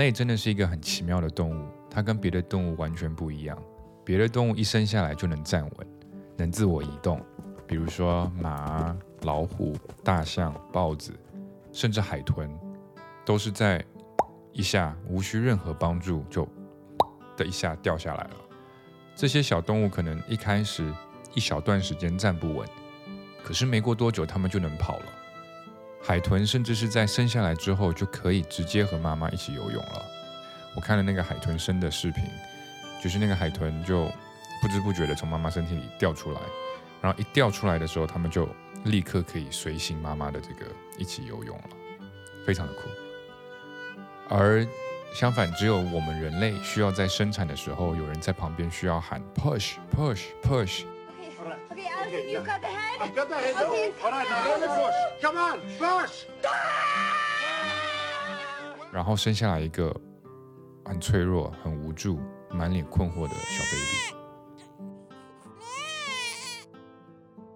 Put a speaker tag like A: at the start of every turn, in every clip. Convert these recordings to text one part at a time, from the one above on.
A: 类真的是一个很奇妙的动物，它跟别的动物完全不一样。别的动物一生下来就能站稳，能自我移动，比如说马、老虎、大象、豹子，甚至海豚，都是在一下无需任何帮助就的一下掉下来了。这些小动物可能一开始一小段时间站不稳，可是没过多久它们就能跑了。海豚甚至是在生下来之后就可以直接和妈妈一起游泳了。我看了那个海豚生的视频，就是那个海豚就不知不觉的从妈妈身体里掉出来，然后一掉出来的时候，它们就立刻可以随行妈妈的这个一起游泳了，非常的酷。而相反，只有我们人类需要在生产的时候有人在旁边需要喊 push push push。
B: You've got the head.
C: I've got the head.
B: Okay.
C: All right, now let me push. Come on, push.
A: 然后生下来一个很脆弱、很无助、满脸困惑的小 baby。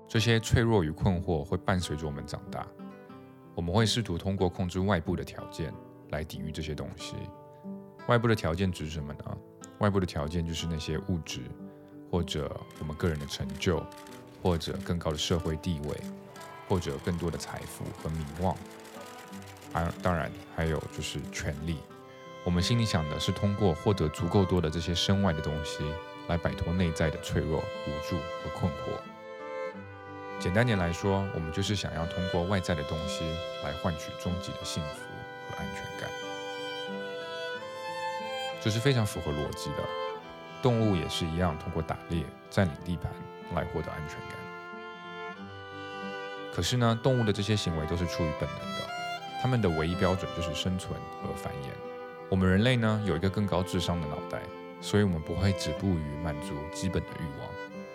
A: 这些脆弱与困惑会伴随着我们长大，我们会试图通过控制外部的条件来抵御这些东西。外部的条件指什么呢？外部的条件就是那些物质，或者我们个人的成就，或者更高的社会地位，或者更多的财富和名望。而当然还有就是权力。我们心里想的是通过获得足够多的这些身外的东西，来摆脱内在的脆弱、无助和困惑。简单点来说，我们就是想要通过外在的东西来换取终极的幸福和安全感。这是非常符合逻辑的。动物也是一样，通过打猎、占领地盘来获得安全感。可是呢，动物的这些行为都是出于本能的，它们的唯一标准就是生存和繁衍。我们人类呢，有一个更高智商的脑袋，所以我们不会止步于满足基本的欲望，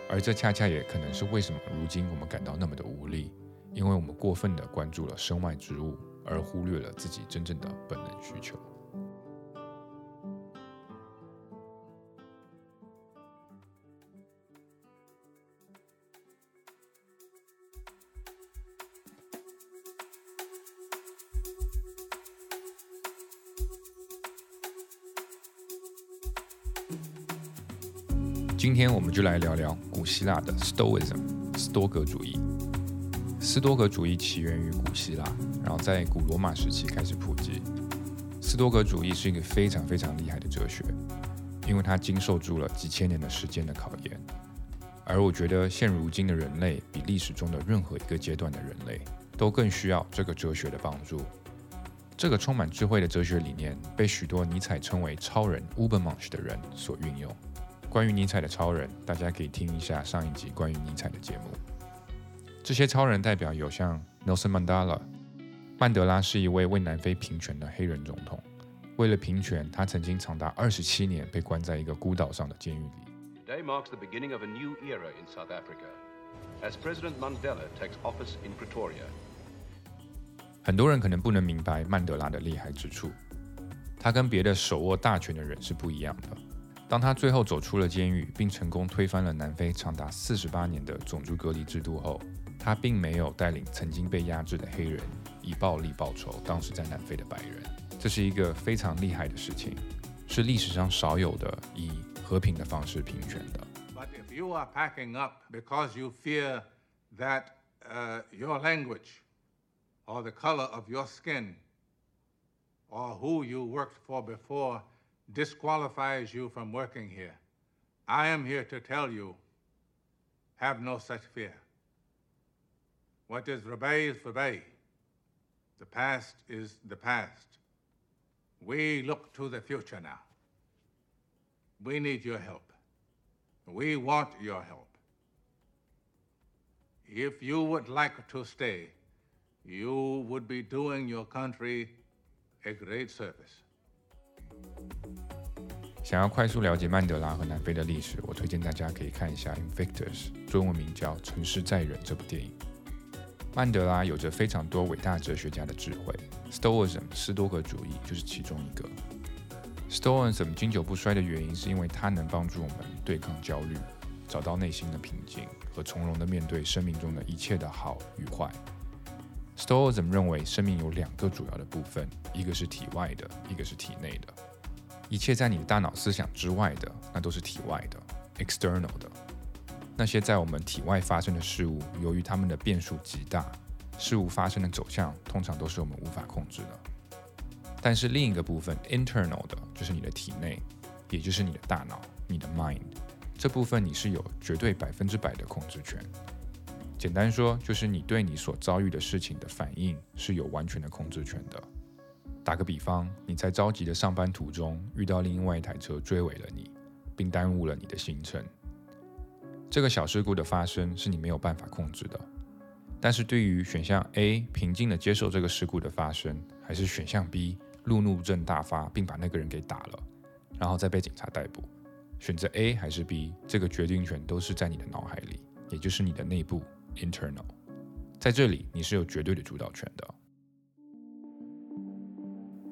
A: 而这恰恰也可能是为什么如今我们感到那么的无力，因为我们过分的关注了身外之物，而忽略了自己真正的本能需求。今天我们就来聊聊古希腊的 Stoicism，斯多格主义。斯多格主义起源于古希腊，然后在古罗马时期开始普及。斯多格主义是一个非常非常厉害的哲学，因为它经受住了几千年的时间的考验。而我觉得现如今的人类，比历史中的任何一个阶段的人类，都更需要这个哲学的帮助。这个充满智慧的哲学理念，被许多尼采称为超人 Ubermensch 的人所运用。关于尼采的超人，大家可以听一下上一集关于尼采的节目。这些超人代表有像 Nelson Mandela，曼德拉是一位为南非平权的黑人总统。为了平权，他曾经长达二十七年被关在一个孤岛上的监狱里。
D: Today marks the beginning of a new era in South Africa as President Mandela takes office in Pretoria.
A: 很多人可能不能明白曼德拉的厉害之处，他跟别的手握大权的人是不一样的。当他最后走出了监狱，并成功推翻了南非长达四十八年的种族隔离制度后，他并没有带领曾经被压制的黑人以暴力报仇当时在南非的白人。这是一个非常厉害的事情，是历史上少有的以和平的方式平权的。
C: But if you are packing up because you fear that uh, your language or the color of your skin or who you worked for before disqualifies you from working here, I am here to tell you have no such fear. What is Rebbe is Rebbe. The past is the past. We look to the future now. We need your help. We want your help. If you would like to stay, you would be doing your country a great service.
A: 想要快速了解曼德拉和南非的历史，我推荐大家可以看一下《Invictus》，中文名叫《城市在人》这部电影。曼德拉有着非常多伟大哲学家的智慧，Stoicism 斯多格主义就是其中一个。Stoicism 经久不衰的原因，是因为它能帮助我们对抗焦虑，找到内心的平静和从容的面对生命中的一切的好与坏。Stoicism 认为生命有两个主要的部分，一个是体外的，一个是体内的。一切在你的大脑思想之外的，那都是体外的 （external） 的。那些在我们体外发生的事物，由于它们的变数极大，事物发生的走向通常都是我们无法控制的。但是另一个部分 （internal） 的，就是你的体内，也就是你的大脑，你的 mind，这部分你是有绝对百分之百的控制权。简单说，就是你对你所遭遇的事情的反应是有完全的控制权的。打个比方，你在着急的上班途中遇到另外一台车追尾了你，并耽误了你的行程。这个小事故的发生是你没有办法控制的。但是对于选项 A 平静的接受这个事故的发生，还是选项 B 路怒症大发并把那个人给打了，然后再被警察逮捕，选择 A 还是 B，这个决定权都是在你的脑海里，也就是你的内部。internal，在这里你是有绝对的主导权的。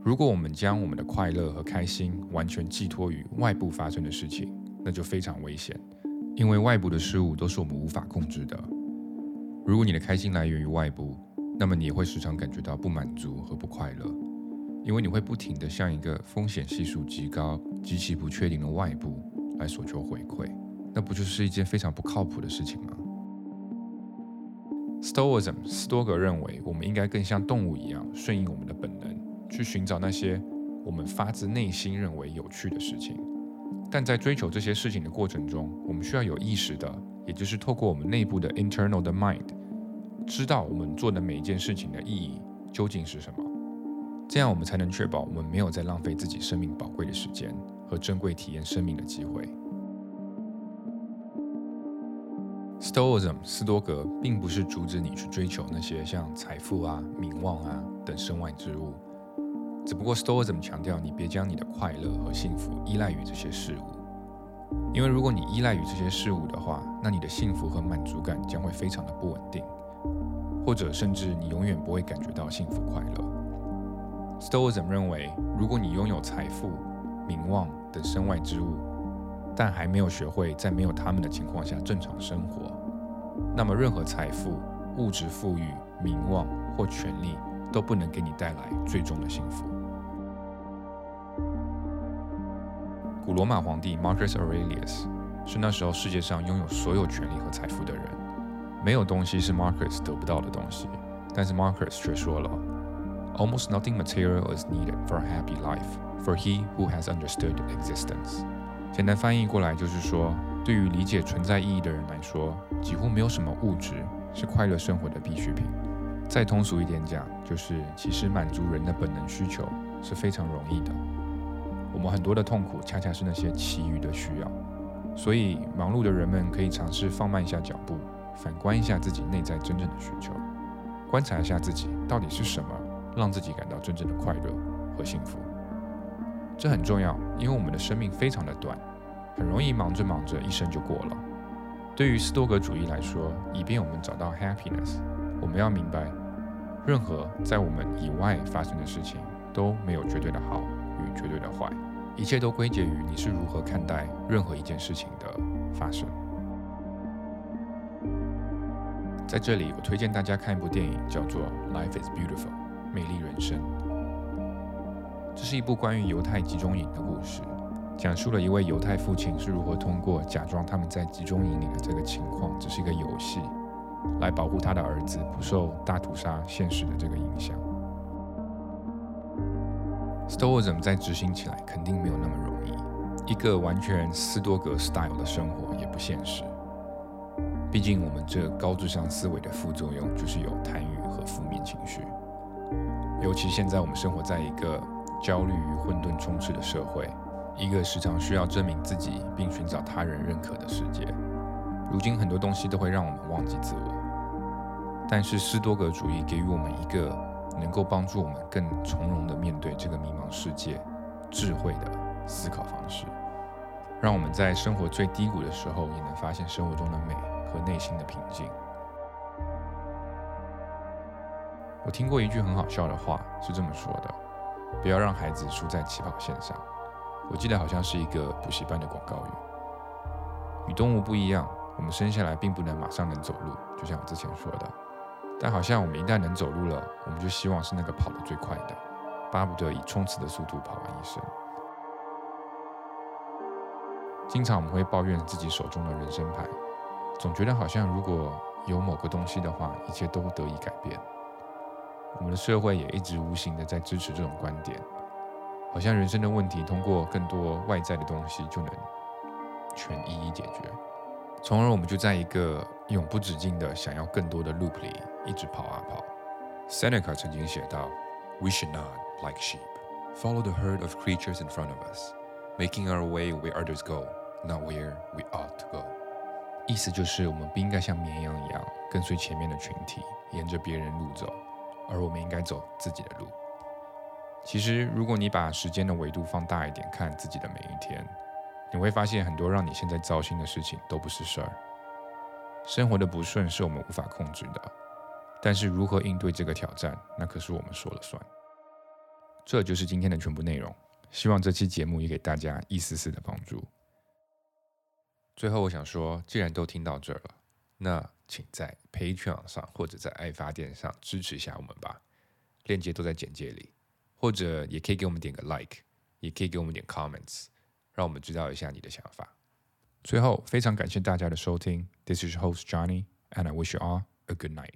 A: 如果我们将我们的快乐和开心完全寄托于外部发生的事情，那就非常危险，因为外部的事物都是我们无法控制的。如果你的开心来源于外部，那么你也会时常感觉到不满足和不快乐，因为你会不停地向一个风险系数极高、极其不确定的外部来索求回馈，那不就是一件非常不靠谱的事情吗？Stoicism，斯多格认为，我们应该更像动物一样，顺应我们的本能，去寻找那些我们发自内心认为有趣的事情。但在追求这些事情的过程中，我们需要有意识的，也就是透过我们内部的 internal 的 mind，知道我们做的每一件事情的意义究竟是什么。这样，我们才能确保我们没有在浪费自己生命宝贵的时间和珍贵体验生命的机会。Stoicism 斯多格并不是阻止你去追求那些像财富啊、名望啊等身外之物，只不过 Stoicism 强调你别将你的快乐和幸福依赖于这些事物，因为如果你依赖于这些事物的话，那你的幸福和满足感将会非常的不稳定，或者甚至你永远不会感觉到幸福快乐。Stoicism 认为，如果你拥有财富、名望等身外之物，但还没有学会在没有他们的情况下正常生活，那么任何财富、物质富裕、名望或权力都不能给你带来最终的幸福。古罗马皇帝 Marcus Aurelius 是那时候世界上拥有所有权力和财富的人，没有东西是 Marcus 得不到的东西，但是 Marcus 却说了：“Almost nothing material is needed for a happy life for he who has understood existence。”简单翻译过来就是说，对于理解存在意义的人来说，几乎没有什么物质是快乐生活的必需品。再通俗一点讲，就是其实满足人的本能需求是非常容易的。我们很多的痛苦，恰恰是那些其余的需要。所以，忙碌的人们可以尝试放慢一下脚步，反观一下自己内在真正的需求，观察一下自己到底是什么让自己感到真正的快乐和幸福。这很重要，因为我们的生命非常的短，很容易忙着忙着，一生就过了。对于斯多格主义来说，以便我们找到 happiness，我们要明白，任何在我们以外发生的事情都没有绝对的好与绝对的坏，一切都归结于你是如何看待任何一件事情的发生。在这里，我推荐大家看一部电影，叫做《Life Is Beautiful》，美丽人生。这是一部关于犹太集中营的故事，讲述了一位犹太父亲是如何通过假装他们在集中营里的这个情况只是一个游戏，来保护他的儿子不受大屠杀现实的这个影响。Stoicism 在执行起来肯定没有那么容易，一个完全斯多格 style 的生活也不现实。毕竟我们这高智商思维的副作用就是有贪欲和负面情绪，尤其现在我们生活在一个。焦虑与混沌充斥的社会，一个时常需要证明自己并寻找他人认可的世界。如今很多东西都会让我们忘记自我，但是斯多格主义给予我们一个能够帮助我们更从容地面对这个迷茫世界、智慧的思考方式，让我们在生活最低谷的时候也能发现生活中的美和内心的平静。我听过一句很好笑的话，是这么说的。不要让孩子输在起跑线上。我记得好像是一个补习班的广告语。与动物不一样，我们生下来并不能马上能走路，就像我之前说的。但好像我们一旦能走路了，我们就希望是那个跑得最快的，巴不得以冲刺的速度跑完一生。经常我们会抱怨自己手中的人生牌，总觉得好像如果有某个东西的话，一切都得以改变。我们的社会也一直无形的在支持这种观点，好像人生的问题通过更多外在的东西就能全一一解决，从而我们就在一个永不止境的想要更多的 loop 里一直跑啊跑。Seneca 曾经写道：“We should not, like sheep, follow the herd of creatures in front of us, making our way where others go, not where we ought to go。”意思就是我们不应该像绵羊一样跟随前面的群体，沿着别人路走，而我们应该走自己的路。其实，如果你把时间的维度放大一点，看自己的每一天，你会发现很多让你现在糟心的事情都不是事儿。生活的不顺是我们无法控制的，但是如何应对这个挑战，那可是我们说了算。这就是今天的全部内容，希望这期节目也给大家一丝丝的帮助。最后，我想说，既然都听到这儿了，那请在 Patreon 上或者在爱发电上支持一下我们吧，链接都在简介里，或者也可以给我们点个 like，也可以给我们点 comments，让我们知道一下你的想法。最后非常感谢大家的收听，this is host johnny，and i wish you all a good night。